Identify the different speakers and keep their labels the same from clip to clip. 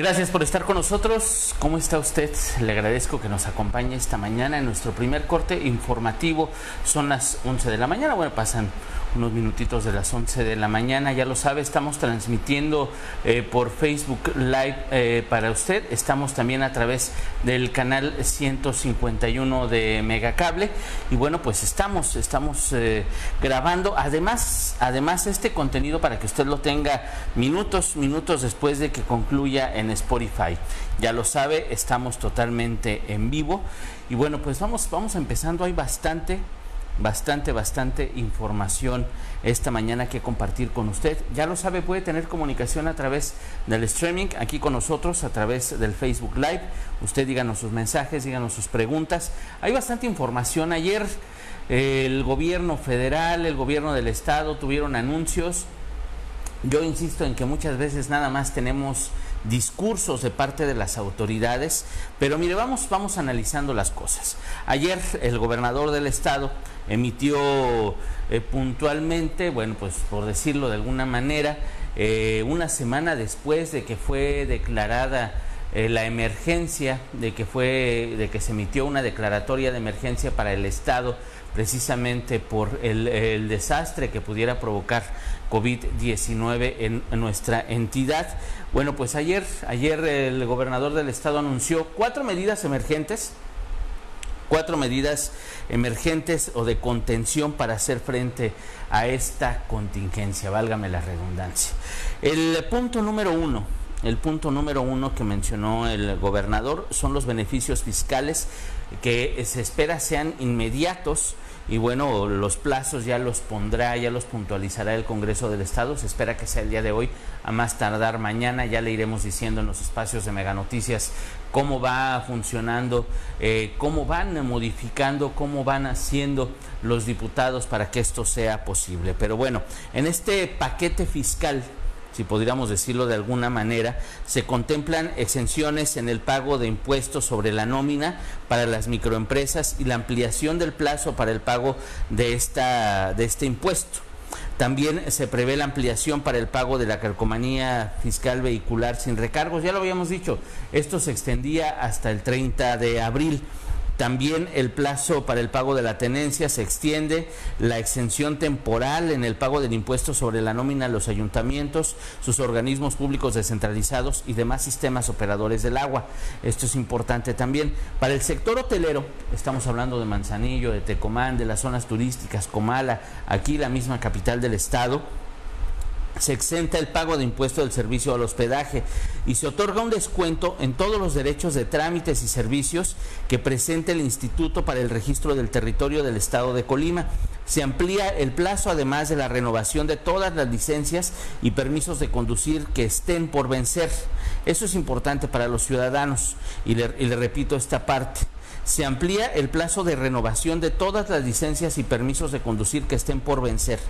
Speaker 1: Gracias por estar con nosotros. ¿Cómo está usted? Le agradezco que nos acompañe esta mañana en nuestro primer corte informativo. Son las 11 de la mañana. Bueno, pasan unos minutitos de las 11 de la mañana. Ya lo sabe, estamos transmitiendo eh, por Facebook Live eh, para usted. Estamos también a través del canal 151 de Megacable. Y bueno, pues estamos, estamos eh, grabando. Además, además este contenido para que usted lo tenga minutos, minutos después de que concluya en Spotify. Ya lo sabe, estamos totalmente en vivo. Y bueno, pues vamos, vamos empezando. Hay bastante, bastante, bastante información esta mañana que compartir con usted. Ya lo sabe, puede tener comunicación a través del streaming aquí con nosotros, a través del Facebook Live. Usted díganos sus mensajes, díganos sus preguntas. Hay bastante información. Ayer el gobierno federal, el gobierno del estado tuvieron anuncios. Yo insisto en que muchas veces nada más tenemos discursos de parte de las autoridades, pero mire, vamos, vamos analizando las cosas. Ayer el gobernador del estado emitió eh, puntualmente, bueno, pues por decirlo de alguna manera, eh, una semana después de que fue declarada eh, la emergencia, de que fue, de que se emitió una declaratoria de emergencia para el estado precisamente por el, desastre que pudiera provocar COVID-19 en, nuestra entidad. Bueno, pues ayer, ayer el gobernador del estado anunció cuatro medidas emergentes, cuatro medidas emergentes o de contención para hacer frente a esta contingencia, válgame la redundancia. El punto número uno, el punto número uno que mencionó el gobernador son los beneficios fiscales que se espera sean inmediatos y bueno, los plazos ya los pondrá, ya los puntualizará el Congreso del Estado. Se espera que sea el día de hoy, a más tardar mañana. Ya le iremos diciendo en los espacios de Mega Noticias cómo va funcionando, eh, cómo van modificando, cómo van haciendo los diputados para que esto sea posible. Pero bueno, en este paquete fiscal si podríamos decirlo de alguna manera, se contemplan exenciones en el pago de impuestos sobre la nómina para las microempresas y la ampliación del plazo para el pago de, esta, de este impuesto. También se prevé la ampliación para el pago de la calcomanía fiscal vehicular sin recargos. Ya lo habíamos dicho, esto se extendía hasta el 30 de abril. También el plazo para el pago de la tenencia se extiende, la exención temporal en el pago del impuesto sobre la nómina a los ayuntamientos, sus organismos públicos descentralizados y demás sistemas operadores del agua. Esto es importante también. Para el sector hotelero, estamos hablando de Manzanillo, de Tecomán, de las zonas turísticas, Comala, aquí la misma capital del estado se exenta el pago de impuesto del servicio al hospedaje y se otorga un descuento en todos los derechos de trámites y servicios que presente el Instituto para el Registro del Territorio del Estado de Colima. Se amplía el plazo además de la renovación de todas las licencias y permisos de conducir que estén por vencer. Eso es importante para los ciudadanos y le, y le repito esta parte. Se amplía el plazo de renovación de todas las licencias y permisos de conducir que estén por vencer.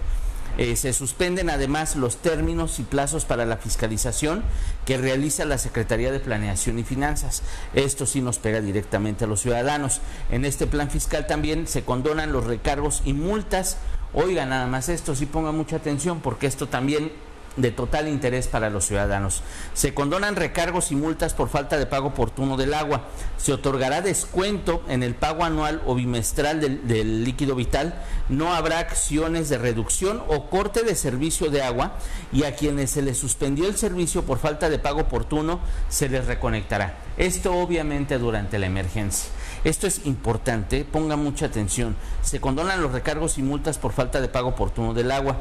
Speaker 1: Eh, se suspenden además los términos y plazos para la fiscalización que realiza la Secretaría de Planeación y Finanzas. Esto sí nos pega directamente a los ciudadanos. En este plan fiscal también se condonan los recargos y multas. Oiga, nada más esto, sí ponga mucha atención porque esto también de total interés para los ciudadanos. Se condonan recargos y multas por falta de pago oportuno del agua. Se otorgará descuento en el pago anual o bimestral del, líquido vital. No habrá acciones de reducción o corte de servicio de agua y a quienes se les suspendió el servicio por falta de pago oportuno se les reconectará. Esto obviamente durante la emergencia. Esto es importante, ponga mucha atención. Se condonan los recargos y multas por falta de pago oportuno del agua.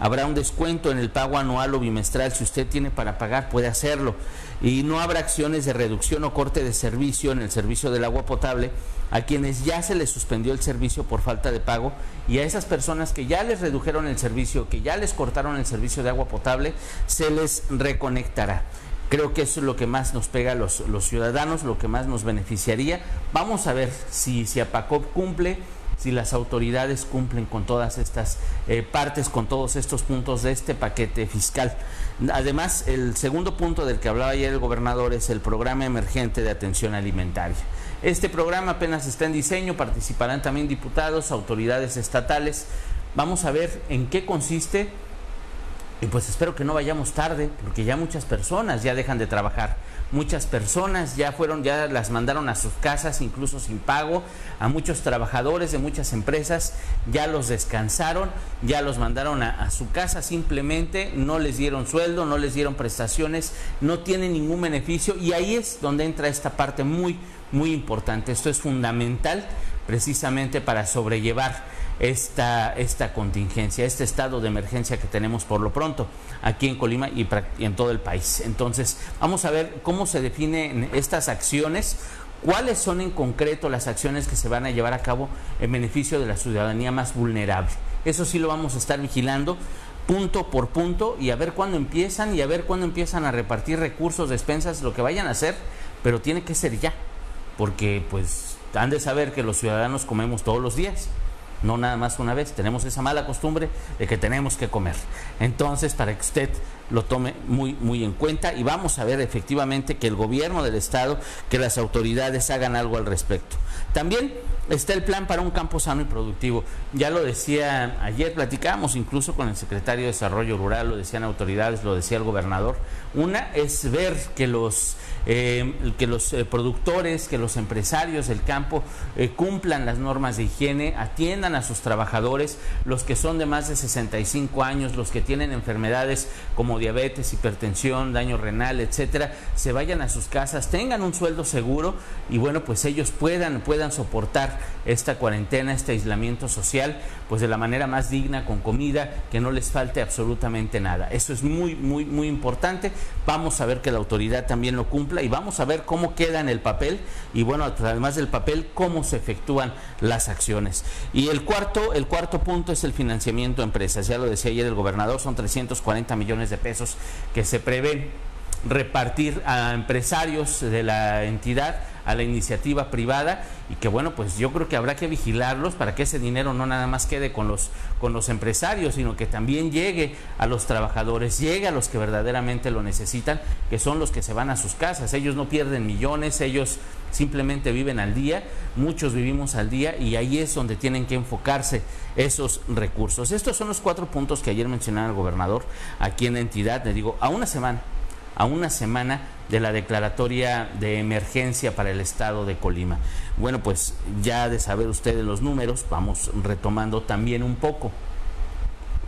Speaker 1: Habrá un descuento en el pago anual o bimestral. Si usted tiene para pagar, puede hacerlo. Y no habrá acciones de reducción o corte de servicio en el servicio del agua potable a quienes ya se les suspendió el servicio por falta de pago y a esas personas que ya les redujeron el servicio, que ya les cortaron el servicio de agua potable, se les reconectará. Creo que eso es lo que más nos pega a los, los ciudadanos, lo que más nos beneficiaría. Vamos a ver si, si APACOP cumple si las autoridades cumplen con todas estas eh, partes, con todos estos puntos de este paquete fiscal. Además, el segundo punto del que hablaba ayer el gobernador es el programa emergente de atención alimentaria. Este programa apenas está en diseño, participarán también diputados, autoridades estatales. Vamos a ver en qué consiste Y pues espero que no vayamos tarde, porque ya muchas personas ya dejan de trabajar. Muchas personas ya fueron, ya las mandaron a sus casas, incluso sin pago. A muchos trabajadores de muchas empresas ya los descansaron, ya los mandaron a, su casa simplemente, no les dieron sueldo, no les dieron prestaciones, no tienen ningún beneficio. Y ahí es donde entra esta parte muy, muy importante. Esto es fundamental precisamente para sobrellevar esta, esta contingencia, este estado de emergencia que tenemos por lo pronto aquí en Colima y, en todo el país. Entonces, vamos a ver cómo se definen estas acciones, cuáles son en concreto las acciones que se van a llevar a cabo en beneficio de la ciudadanía más vulnerable. Eso sí lo vamos a estar vigilando punto por punto y a ver cuándo empiezan y a ver cuándo empiezan a repartir recursos, despensas, lo que vayan a hacer, pero tiene que ser ya, porque pues han de saber que los ciudadanos comemos todos los días no nada más una vez. Tenemos esa mala costumbre de que tenemos que comer. Entonces, para que usted lo tome muy, muy en cuenta y vamos a ver efectivamente que el gobierno del Estado, que las autoridades hagan algo al respecto. También está el plan para un campo sano y productivo. Ya lo decía ayer, platicamos incluso con el secretario de Desarrollo Rural, lo decían autoridades, lo decía el gobernador. Una es ver que los, eh, que los eh, productores, que los empresarios del campo eh, cumplan las normas de higiene, atiendan a sus trabajadores, los que son de más de 65 años, los que tienen enfermedades como diabetes, hipertensión, daño renal, etcétera, se vayan a sus casas, tengan un sueldo seguro y bueno, pues ellos puedan, puedan soportar esta cuarentena, este aislamiento social, pues de la manera más digna, con comida, que no les falte absolutamente nada. Eso es muy, muy, muy importante. Vamos a ver que la autoridad también lo cumpla y vamos a ver cómo queda en el papel y bueno, además del papel, cómo se efectúan las acciones. Y el cuarto, el cuarto punto es el financiamiento a empresas. Ya lo decía ayer el gobernador, son 340 millones de pesos que se prevén repartir a empresarios de la entidad a la iniciativa privada y que bueno, pues yo creo que habrá que vigilarlos para que ese dinero no nada más quede con los con los empresarios, sino que también llegue a los trabajadores, llegue a los que verdaderamente lo necesitan, que son los que se van a sus casas. Ellos no pierden millones, ellos simplemente viven al día, muchos vivimos al día y ahí es donde tienen que enfocarse esos recursos. Estos son los cuatro puntos que ayer mencionaba el gobernador aquí en la entidad, le digo, a una semana a una semana de la declaratoria de emergencia para el estado de Colima. Bueno, pues ya de saber ustedes los números, vamos retomando también un poco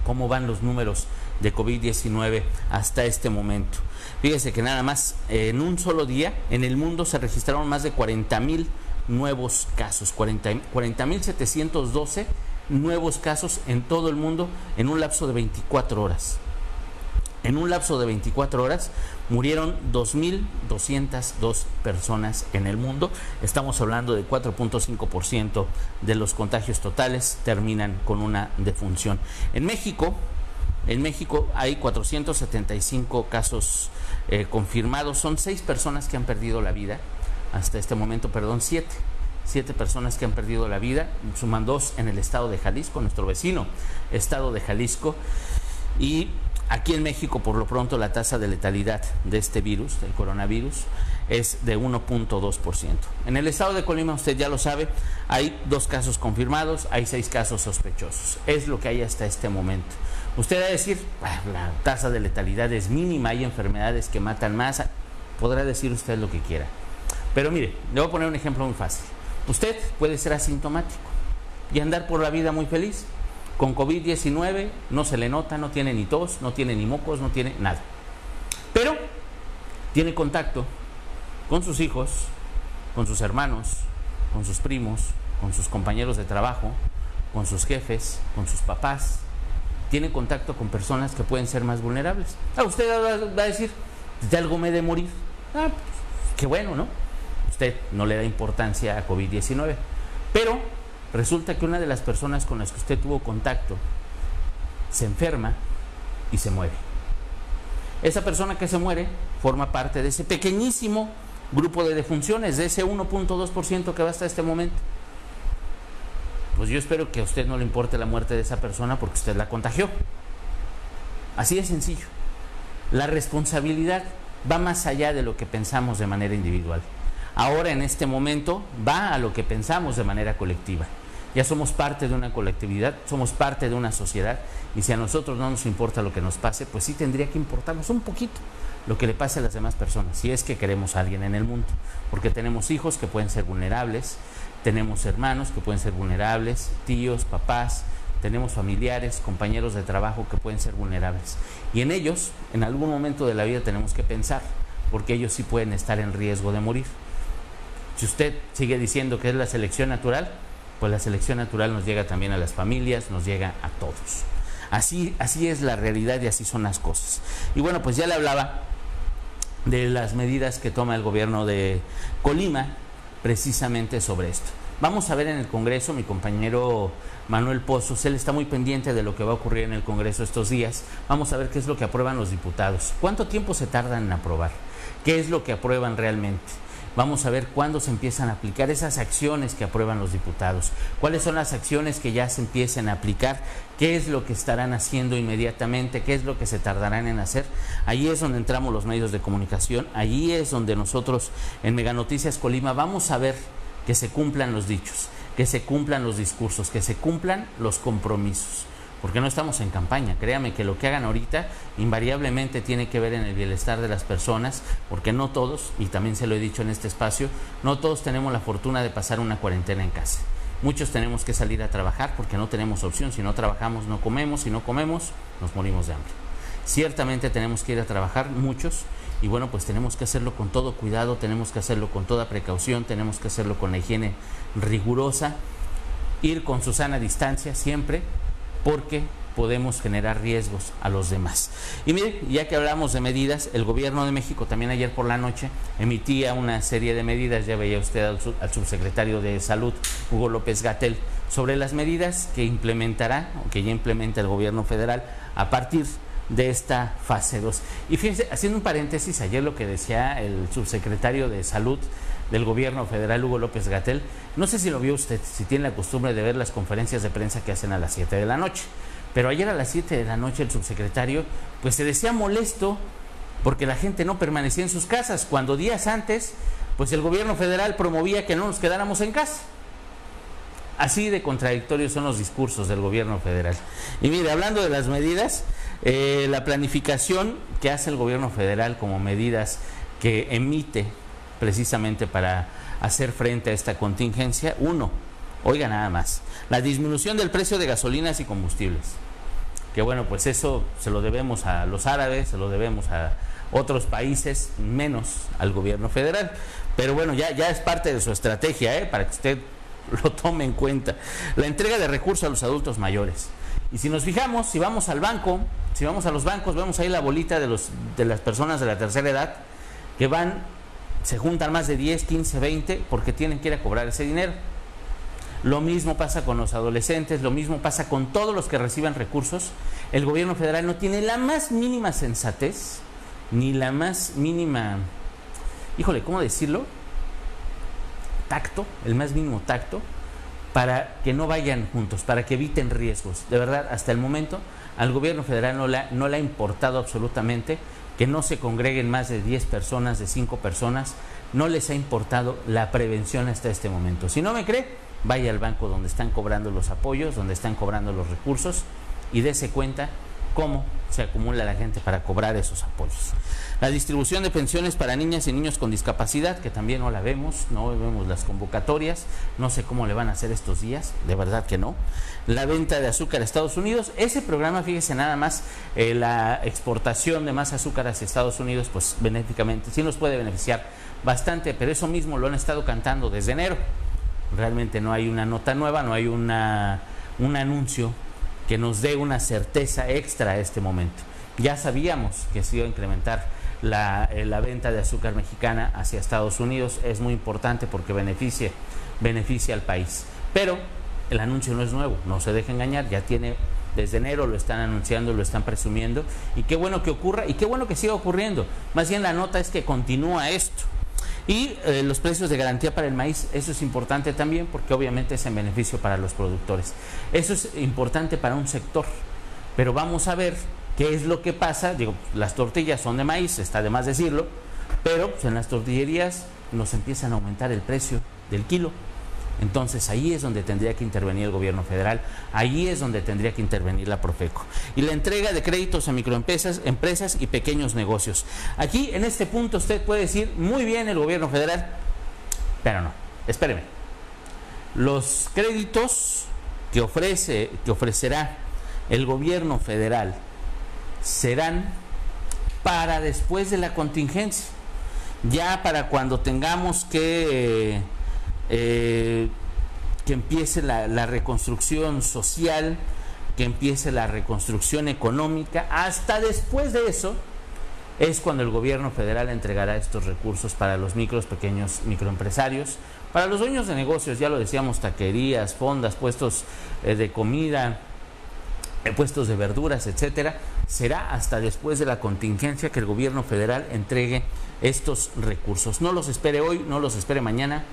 Speaker 1: cómo van los números de COVID-19 hasta este momento. Fíjese que nada más en un solo día en el mundo se registraron más de 40 mil nuevos casos, 40 mil 712 nuevos casos en todo el mundo en un lapso de 24 horas. En un lapso de 24 horas murieron 2.202 personas en el mundo. Estamos hablando de 4.5% de los contagios totales terminan con una defunción. En México, en México hay 475 casos eh, confirmados. Son seis personas que han perdido la vida hasta este momento, perdón, siete siete personas que han perdido la vida, suman dos en el estado de Jalisco, nuestro vecino estado de Jalisco, y Aquí en México, por lo pronto, la tasa de letalidad de este virus, del coronavirus, es de 1.2%. En el estado de Colima, usted ya lo sabe, hay dos casos confirmados, hay seis casos sospechosos. Es lo que hay hasta este momento. Usted va a decir, ah, la tasa de letalidad es mínima, hay enfermedades que matan más. Podrá decir usted lo que quiera. Pero mire, le voy a poner un ejemplo muy fácil. Usted puede ser asintomático y andar por la vida muy feliz con COVID-19 no se le nota, no tiene ni tos, no tiene ni mocos, no tiene nada. Pero tiene contacto con sus hijos, con sus hermanos, con sus primos, con sus compañeros de trabajo, con sus jefes, con sus papás. Tiene contacto con personas que pueden ser más vulnerables. Ah, usted va a decir, de algo me de morir. Ah, pues, qué bueno, ¿no? Usted no le da importancia a COVID-19. Pero Resulta que una de las personas con las que usted tuvo contacto se enferma y se muere. Esa persona que se muere forma parte de ese pequeñísimo grupo de defunciones, de ese 1.2% que va hasta este momento. Pues yo espero que a usted no le importe la muerte de esa persona porque usted la contagió. Así de sencillo. La responsabilidad va más allá de lo que pensamos de manera individual. Ahora en este momento va a lo que pensamos de manera colectiva. Ya somos parte de una colectividad, somos parte de una sociedad y si a nosotros no nos importa lo que nos pase, pues sí tendría que importarnos un poquito lo que le pase a las demás personas, si es que queremos a alguien en el mundo, porque tenemos hijos que pueden ser vulnerables, tenemos hermanos que pueden ser vulnerables, tíos, papás, tenemos familiares, compañeros de trabajo que pueden ser vulnerables. Y en ellos, en algún momento de la vida tenemos que pensar, porque ellos sí pueden estar en riesgo de morir. Si usted sigue diciendo que es la selección natural, pues la selección natural nos llega también a las familias, nos llega a todos. Así, así es la realidad y así son las cosas. Y bueno, pues ya le hablaba de las medidas que toma el gobierno de Colima precisamente sobre esto. Vamos a ver en el Congreso, mi compañero Manuel Pozos, él está muy pendiente de lo que va a ocurrir en el Congreso estos días. Vamos a ver qué es lo que aprueban los diputados. ¿Cuánto tiempo se tardan en aprobar? ¿Qué es lo que aprueban realmente? Vamos a ver cuándo se empiezan a aplicar esas acciones que aprueban los diputados. ¿Cuáles son las acciones que ya se empiecen a aplicar? ¿Qué es lo que estarán haciendo inmediatamente? ¿Qué es lo que se tardarán en hacer? Ahí es donde entramos los medios de comunicación. Allí es donde nosotros en Mega Noticias Colima vamos a ver que se cumplan los dichos, que se cumplan los discursos, que se cumplan los compromisos. Porque no estamos en campaña, créame que lo que hagan ahorita invariablemente tiene que ver en el bienestar de las personas, porque no todos, y también se lo he dicho en este espacio, no todos tenemos la fortuna de pasar una cuarentena en casa. Muchos tenemos que salir a trabajar porque no tenemos opción, si no trabajamos no comemos, si no comemos nos morimos de hambre. Ciertamente tenemos que ir a trabajar muchos y bueno, pues tenemos que hacerlo con todo cuidado, tenemos que hacerlo con toda precaución, tenemos que hacerlo con la higiene rigurosa, ir con su sana distancia siempre, porque podemos generar riesgos a los demás. Y mire, ya que hablamos de medidas, el gobierno de México también ayer por la noche emitía una serie de medidas, ya veía usted al, al subsecretario de Salud, Hugo López Gatel, sobre las medidas que implementará o que ya implementa el gobierno federal a partir de esta fase 2. Y fíjense, haciendo un paréntesis, ayer lo que decía el subsecretario de Salud del gobierno federal, Hugo López Gatel, no sé si lo vio usted, si tiene la costumbre de ver las conferencias de prensa que hacen a las 7 de la noche. Pero ayer a las 7 de la noche el subsecretario pues se decía molesto porque la gente no permanecía en sus casas, cuando días antes pues el gobierno federal promovía que no nos quedáramos en casa. Así de contradictorios son los discursos del gobierno federal. Y mire, hablando de las medidas, eh, la planificación que hace el gobierno federal como medidas que emite precisamente para hacer frente a esta contingencia, uno, oiga nada más, la disminución del precio de gasolinas y combustibles. Que bueno, pues eso se lo debemos a los árabes, se lo debemos a otros países, menos al gobierno federal. Pero bueno, ya, ya es parte de su estrategia, ¿eh? para que usted lo tome en cuenta. La entrega de recursos a los adultos mayores. Y si nos fijamos, si vamos al banco, si vamos a los bancos, vemos ahí la bolita de, los, de las personas de la tercera edad que van, se juntan más de 10, 15, 20 porque tienen que ir a cobrar ese dinero. Lo mismo pasa con los adolescentes, lo mismo pasa con todos los que reciban recursos. El gobierno federal no tiene la más mínima sensatez, ni la más mínima, híjole, ¿cómo decirlo? Tacto, el más mínimo tacto, para que no vayan juntos, para que eviten riesgos. De verdad, hasta el momento al gobierno federal no no le ha importado absolutamente que no se congreguen más de 10 personas, de 5 personas, no les ha importado la prevención hasta este momento. Si no me cree, vaya al banco donde están cobrando los apoyos, donde están cobrando los recursos y dése cuenta cómo se acumula la gente para cobrar esos apoyos. La distribución de pensiones para niñas y niños con discapacidad, que también no la vemos, no vemos las convocatorias, no sé cómo le van a hacer estos días, de verdad que no. La venta de azúcar a Estados Unidos, ese programa, fíjese nada más, eh, la exportación de más azúcar hacia Estados Unidos, pues benéficamente, sí nos puede beneficiar bastante, pero eso mismo lo han estado cantando desde enero. Realmente no hay una nota nueva, no hay una, un anuncio que nos dé una certeza extra a este momento. Ya sabíamos que se iba a incrementar la, eh, la, venta de azúcar mexicana hacia Estados Unidos, es muy importante porque beneficia, beneficia al país. Pero el anuncio no es nuevo, no se deje engañar, ya tiene desde enero lo están anunciando, lo están presumiendo, y qué bueno que ocurra y qué bueno que siga ocurriendo. Más bien la nota es que continúa esto. Y eh, los precios de garantía para el maíz, eso es importante también porque obviamente es en beneficio para los productores. Eso es importante para un sector. Pero vamos a ver qué es lo que pasa. Digo, las tortillas son de maíz, está de más decirlo, pero pues, en las tortillerías nos empiezan a aumentar el precio del kilo. Entonces ahí es donde tendría que intervenir el gobierno federal, ahí es donde tendría que intervenir la Profeco. Y la entrega de créditos a microempresas empresas y pequeños negocios. Aquí en este punto usted puede decir muy bien el gobierno federal, pero no, espéreme. Los créditos que ofrece, que ofrecerá el gobierno federal serán para después de la contingencia. Ya para cuando tengamos que eh, que empiece la, reconstrucción social, que empiece la reconstrucción económica. Hasta después de eso es cuando el gobierno federal entregará estos recursos para los micros, pequeños microempresarios, para los dueños de negocios, ya lo decíamos, taquerías, fondas, puestos eh, de comida, eh, puestos de verduras, etcétera. Será hasta después de la contingencia que el gobierno federal entregue estos recursos. No los espere hoy, no los espere mañana,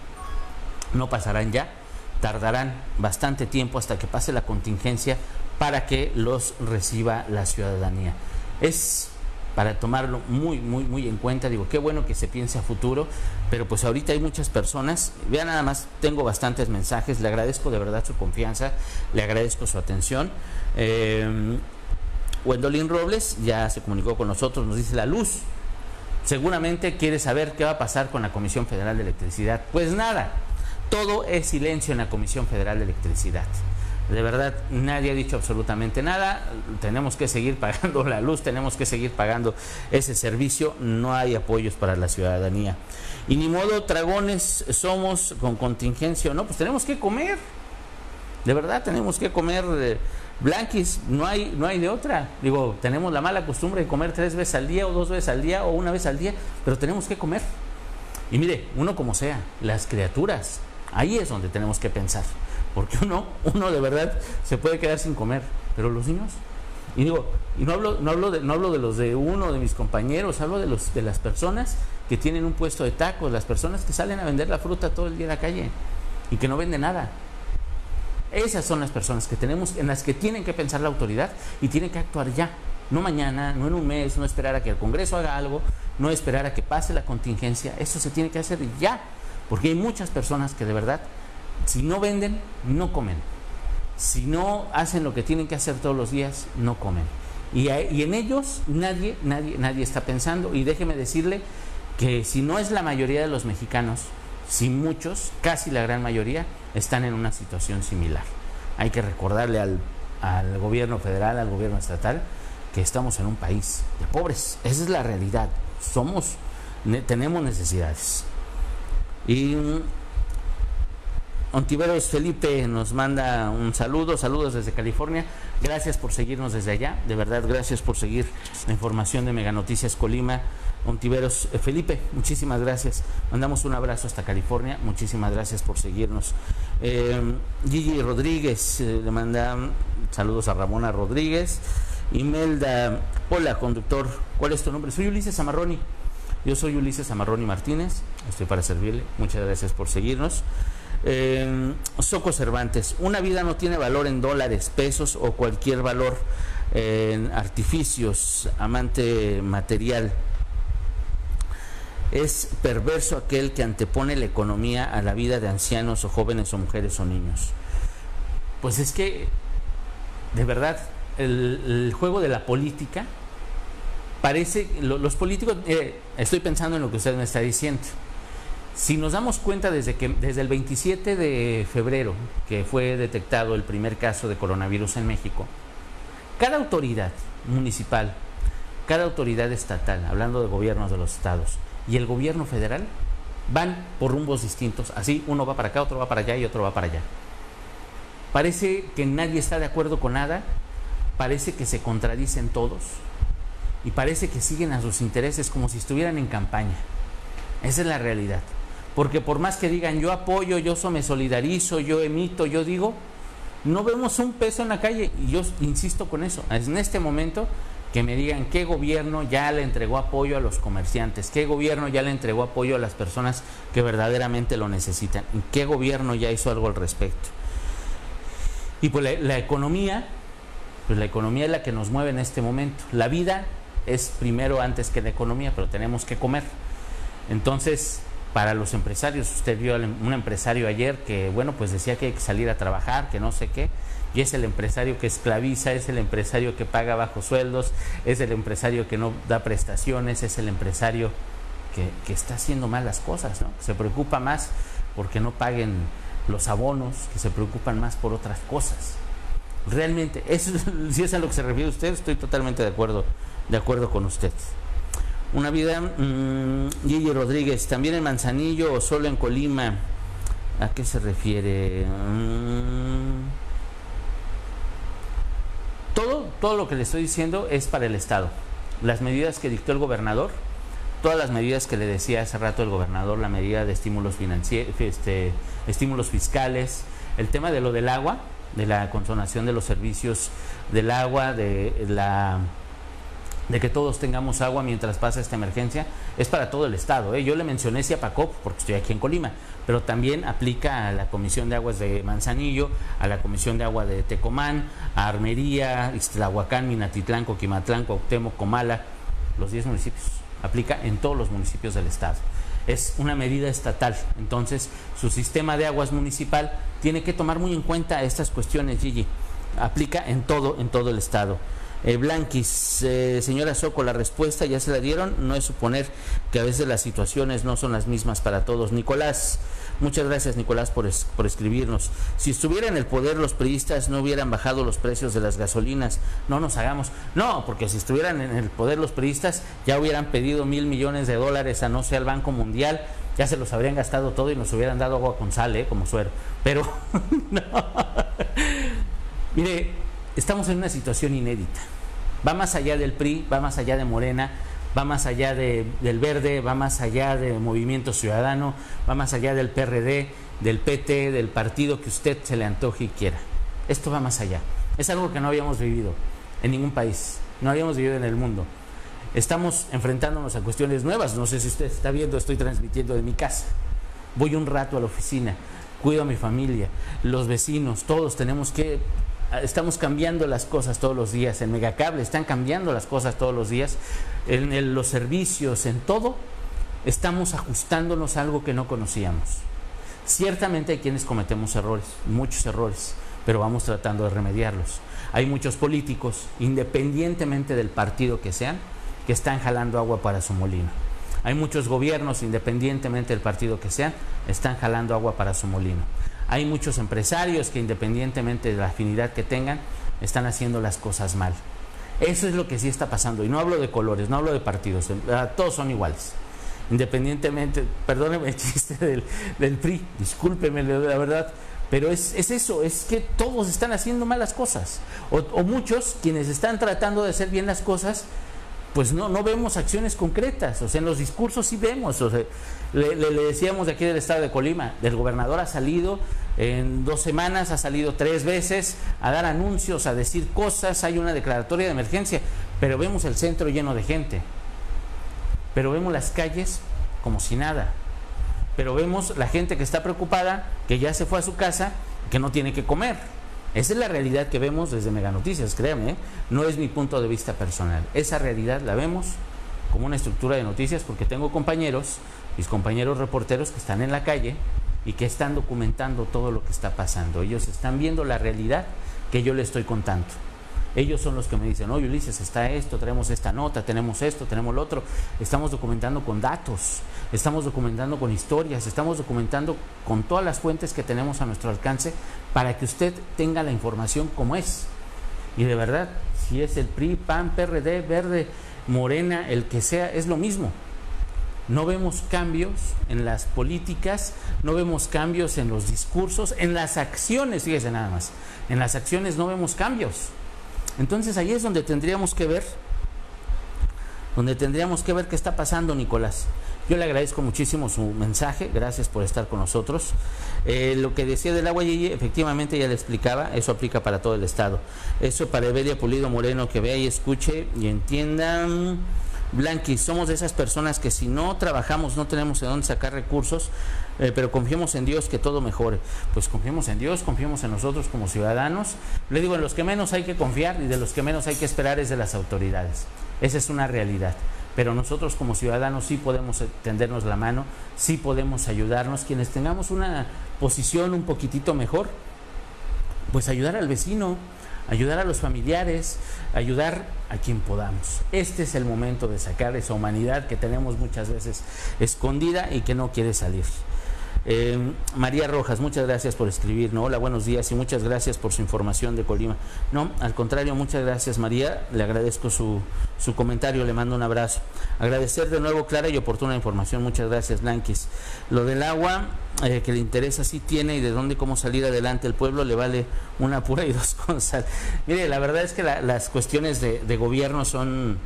Speaker 1: no pasarán ya, tardarán bastante tiempo hasta que pase la contingencia para que los reciba la ciudadanía. Es para tomarlo muy, muy, muy en cuenta. Digo, qué bueno que se piense a futuro, pero pues ahorita hay muchas personas. Vean nada más, tengo bastantes mensajes. Le agradezco de verdad su confianza, le agradezco su atención. Eh, Wendolin Robles ya se comunicó con nosotros, nos dice la luz. Seguramente quiere saber qué va a pasar con la Comisión Federal de Electricidad. Pues nada, todo es silencio en la Comisión Federal de Electricidad. De verdad, nadie ha dicho absolutamente nada. Tenemos que seguir pagando la luz, tenemos que seguir pagando ese servicio. No hay apoyos para la ciudadanía. Y ni modo, dragones somos con contingencia o no, pues tenemos que comer. De verdad, tenemos que comer eh, blanquis. No hay, no hay de otra. Digo, tenemos la mala costumbre de comer tres veces al día o dos veces al día o una vez al día, pero tenemos que comer. Y mire, uno como sea, las criaturas Ahí es donde tenemos que pensar. Porque uno, uno de verdad se puede quedar sin comer, pero los niños. Y digo, y no hablo, no hablo de, no hablo de los de uno de mis compañeros, hablo de los de las personas que tienen un puesto de tacos, las personas que salen a vender la fruta todo el día en la calle y que no venden nada. Esas son las personas que tenemos, en las que tienen que pensar la autoridad y tienen que actuar ya. No mañana, no en un mes, no esperar a que el Congreso haga algo, no esperar a que pase la contingencia. Eso se tiene que hacer ya. Porque hay muchas personas que de verdad, si no venden, no comen. Si no hacen lo que tienen que hacer todos los días, no comen. Y, en ellos nadie, nadie, nadie está pensando. Y déjeme decirle que si no es la mayoría de los mexicanos, si muchos, casi la gran mayoría, están en una situación similar. Hay que recordarle al, al gobierno federal, al gobierno estatal, que estamos en un país de pobres. Esa es la realidad. Somos, tenemos necesidades. Y Ontiveros Felipe nos manda un saludo, saludos desde California. Gracias por seguirnos desde allá, de verdad, gracias por seguir la información de Mega Noticias Colima. Ontiveros eh, Felipe, muchísimas gracias. Mandamos un abrazo hasta California, muchísimas gracias por seguirnos. Eh, Gigi Rodríguez eh, le manda saludos a Ramona Rodríguez. Imelda, hola conductor, ¿cuál es tu nombre? Soy Ulises Amarroni. Yo soy Ulises Amarroni Martínez, estoy para servirle. Muchas gracias por seguirnos. Eh, Soco Cervantes, una vida no tiene valor en dólares, pesos o cualquier valor en artificios, amante material. Es perverso aquel que antepone la economía a la vida de ancianos o jóvenes o mujeres o niños. Pues es que, de verdad, el juego de la política parece, los políticos, eh, estoy pensando en lo que usted me está diciendo. Si nos damos cuenta desde que desde el 27 de febrero, que fue detectado el primer caso de coronavirus en México, cada autoridad municipal, cada autoridad estatal, hablando de gobiernos de los estados y el gobierno federal, van por rumbos distintos. Así, uno va para acá, otro va para allá y otro va para allá. Parece que nadie está de acuerdo con nada, parece que se contradicen todos y parece que siguen a sus intereses como si estuvieran en campaña. Esa es la realidad. Porque por más que digan yo apoyo, yo me solidarizo, yo emito, yo digo, no vemos un peso en la calle. Y yo insisto con eso. En este momento que me digan qué gobierno ya le entregó apoyo a los comerciantes, qué gobierno ya le entregó apoyo a las personas que verdaderamente lo necesitan, qué gobierno ya hizo algo al respecto. Y pues la, la economía, pues la economía es la que nos mueve en este momento. La vida es primero antes que la economía, pero tenemos que comer. Entonces, para los empresarios. Usted vio a un empresario ayer que, bueno, pues decía que hay que salir a trabajar, que no sé qué, y es el empresario que esclaviza, es el empresario que paga bajos sueldos, es el empresario que no da prestaciones, es el empresario que, está haciendo mal las cosas, ¿no? se preocupa más porque no paguen los abonos, que se preocupan más por otras cosas. Realmente, si es a lo que se refiere usted, estoy totalmente de acuerdo, de acuerdo con usted. Una vida, mmm, Rodríguez, también en Manzanillo o solo en Colima. ¿A qué se refiere? Mm. Todo, lo que le estoy diciendo es para el Estado. Las medidas que dictó el gobernador, todas las medidas que le decía hace rato el gobernador, la medida de estímulos este, estímulos fiscales, el tema de lo del agua, de la consonación de los servicios del agua, de la de que todos tengamos agua mientras pasa esta emergencia, es para todo el estado. ¿eh? Yo le mencioné Ciapacop porque estoy aquí en Colima, pero también aplica a la Comisión de Aguas de Manzanillo, a la Comisión de Agua de Tecomán, a Armería, Ixtlahuacán, Minatitlán, Coquimatlán, Cuauhtémoc, Comala, los 10 municipios. Aplica en todos los municipios del estado. Es una medida estatal, entonces su sistema de aguas municipal tiene que tomar muy en cuenta estas cuestiones, Gigi. Aplica en todo, en todo el estado. Eh, Blanquis, eh, señora Soco, la respuesta ya se la dieron. No es suponer que a veces las situaciones no son las mismas para todos. Nicolás, muchas gracias Nicolás por, escribirnos. Si estuviera en el poder los periodistas no hubieran bajado los precios de las gasolinas. No nos hagamos. No, porque si estuvieran en el poder los periodistas ya hubieran pedido mil millones de dólares a no ser al Banco Mundial. Ya se los habrían gastado todo y nos hubieran dado agua con sal, ¿eh? como suero. Pero, no. Mire, estamos en una situación inédita. Va más allá del PRI, va más allá de Morena, va más allá del Verde, va más allá del Movimiento Ciudadano, va más allá del PRD, del PT, del partido que usted se le antoje y quiera. Esto va más allá. Es algo que no habíamos vivido en ningún país, no habíamos vivido en el mundo. Estamos enfrentándonos a cuestiones nuevas. No sé si usted está viendo, estoy transmitiendo de mi casa. Voy un rato a la oficina, cuido a mi familia, los vecinos, todos tenemos que estamos cambiando las cosas todos los días, en Megacable están cambiando las cosas todos los días, en, los servicios, en todo, estamos ajustándonos a algo que no conocíamos. Ciertamente hay quienes cometemos errores, muchos errores, pero vamos tratando de remediarlos. Hay muchos políticos, independientemente del partido que sean, que están jalando agua para su molino. Hay muchos gobiernos, independientemente del partido que sean, están jalando agua para su molino. Hay muchos empresarios que independientemente de la afinidad que tengan, están haciendo las cosas mal. Eso es lo que sí está pasando. Y no hablo de colores, no hablo de partidos, todos son iguales. Independientemente, perdóneme el chiste del, PRI, discúlpeme la verdad, pero es, eso, es que todos están haciendo malas cosas. O, muchos, quienes están tratando de hacer bien las cosas, pues no, no vemos acciones concretas. O sea, en los discursos sí vemos. O sea, le, decíamos de aquí del estado de Colima, del gobernador ha salido en dos semanas, ha salido tres veces a dar anuncios, a decir cosas, hay una declaratoria de emergencia, pero vemos el centro lleno de gente. Pero vemos las calles como si nada. Pero vemos la gente que está preocupada, que ya se fue a su casa, que no tiene que comer. Esa es la realidad que vemos desde Mega Noticias, créame, ¿eh? no es mi punto de vista personal. Esa realidad la vemos como una estructura de noticias porque tengo compañeros, mis compañeros reporteros que están en la calle y que están documentando todo lo que está pasando. Ellos están viendo la realidad que yo le estoy contando. Ellos son los que me dicen, oye Ulises, está esto, tenemos esta nota, tenemos esto, tenemos lo otro. Estamos documentando con datos, estamos documentando con historias, estamos documentando con todas las fuentes que tenemos a nuestro alcance para que usted tenga la información como es. Y de verdad, si es el PRI, PAN, PRD, Verde, Morena, el que sea, es lo mismo. No vemos cambios en las políticas, no vemos cambios en los discursos, en las acciones, fíjese nada más. En las acciones no vemos cambios. Entonces ahí es donde tendríamos que ver, donde tendríamos que ver qué está pasando, Nicolás. Yo le agradezco muchísimo su mensaje, gracias por estar con nosotros. Eh, lo que decía del agua, efectivamente ya le explicaba, eso aplica para todo el Estado. Eso para Evelia Pulido Moreno, que vea y escuche y entienda. Blanqui, somos de esas personas que si no trabajamos no tenemos de dónde sacar recursos, eh, pero confiemos en Dios que todo mejore. Pues confiemos en Dios, confiemos en nosotros como ciudadanos. Le digo, en los que menos hay que confiar y de los que menos hay que esperar es de las autoridades. Esa es una realidad. pero nosotros como ciudadanos sí podemos tendernos la mano, sí podemos ayudarnos, quienes tengamos una posición un poquitito mejor, pues ayudar al vecino, ayudar a los familiares, ayudar a quien podamos. Este es el momento de sacar esa humanidad que tenemos muchas veces escondida y que no quiere salir. Eh, María Rojas, muchas gracias por escribir. ¿no? Hola, buenos días y muchas gracias por su información de Colima. No, al contrario, muchas gracias María. Le agradezco su, su comentario, le mando un abrazo. Agradecer de nuevo clara y oportuna información. Muchas gracias, Blanquis. Lo del agua eh, que le interesa sí tiene y de dónde cómo salir adelante el pueblo le vale una pura y dos cosas. Mire, la verdad es que las cuestiones de gobierno son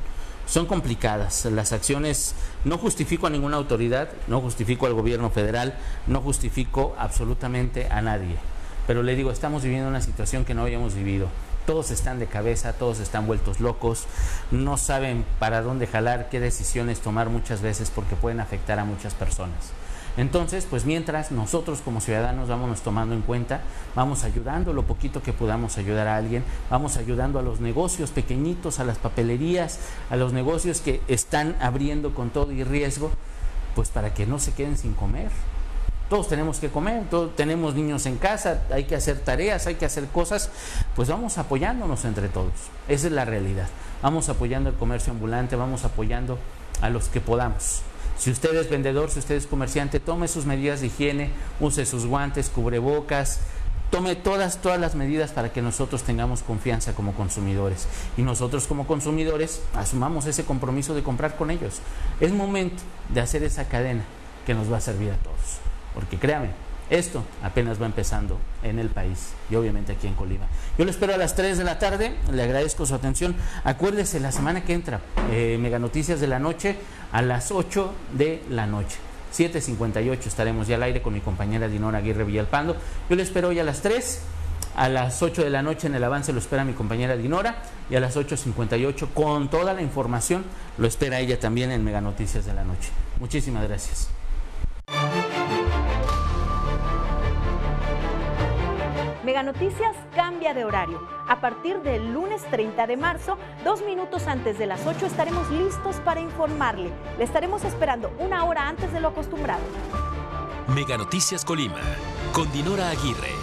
Speaker 1: son complicadas. Las acciones, no justifico a ninguna autoridad, no justifico al gobierno federal, no justifico absolutamente a nadie. Pero le digo, estamos viviendo una situación que no habíamos vivido. Todos están de cabeza, todos están vueltos locos, no saben para dónde jalar, qué decisiones tomar muchas veces porque pueden afectar a muchas personas. Entonces, pues mientras nosotros como ciudadanos vamos tomando en cuenta, vamos ayudando lo poquito que podamos ayudar a alguien, vamos ayudando a los negocios pequeñitos, a las papelerías, a los negocios que están abriendo con todo y riesgo, pues para que no se queden sin comer. Todos tenemos que comer, todos tenemos niños en casa, hay que hacer tareas, hay que hacer cosas, pues vamos apoyándonos entre todos. Esa es la realidad. Vamos apoyando el comercio ambulante, vamos apoyando a los que podamos. Si usted es vendedor, si usted es comerciante, tome sus medidas de higiene, use sus guantes, cubrebocas, tome todas, todas las medidas para que nosotros tengamos confianza como consumidores. Y nosotros como consumidores asumamos ese compromiso de comprar con ellos. Es momento de hacer esa cadena que nos va a servir a todos. Porque créame, esto apenas va empezando en el país y obviamente aquí en Colima. Yo lo espero a las 3 de la tarde, le agradezco su atención. Acuérdese, la semana que entra, eh, Mega Noticias de la Noche a las 8 de la noche. 7.58 estaremos ya al aire con mi compañera Dinora Aguirre Villalpando. Yo le espero hoy a las 3. A las 8 de la noche en el avance lo espera mi compañera Dinora y a las 8.58 con toda la información lo espera ella también en Mega Noticias de la Noche. Muchísimas gracias.
Speaker 2: Mega Noticias cambia de horario. A partir del lunes 30 de marzo, dos minutos antes de las 8 estaremos listos para informarle. Le estaremos esperando una hora antes de lo acostumbrado.
Speaker 3: Mega Noticias Colima, con Dinora Aguirre.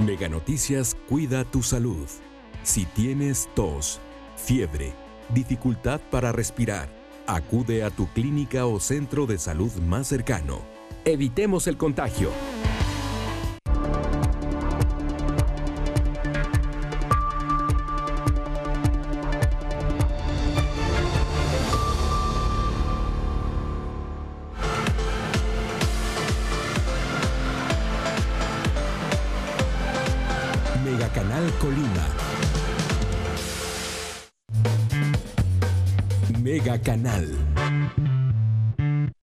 Speaker 4: Mega Noticias cuida tu salud. Si tienes tos, fiebre, dificultad para respirar, acude a tu clínica o centro de salud más cercano Evitemos el contagio.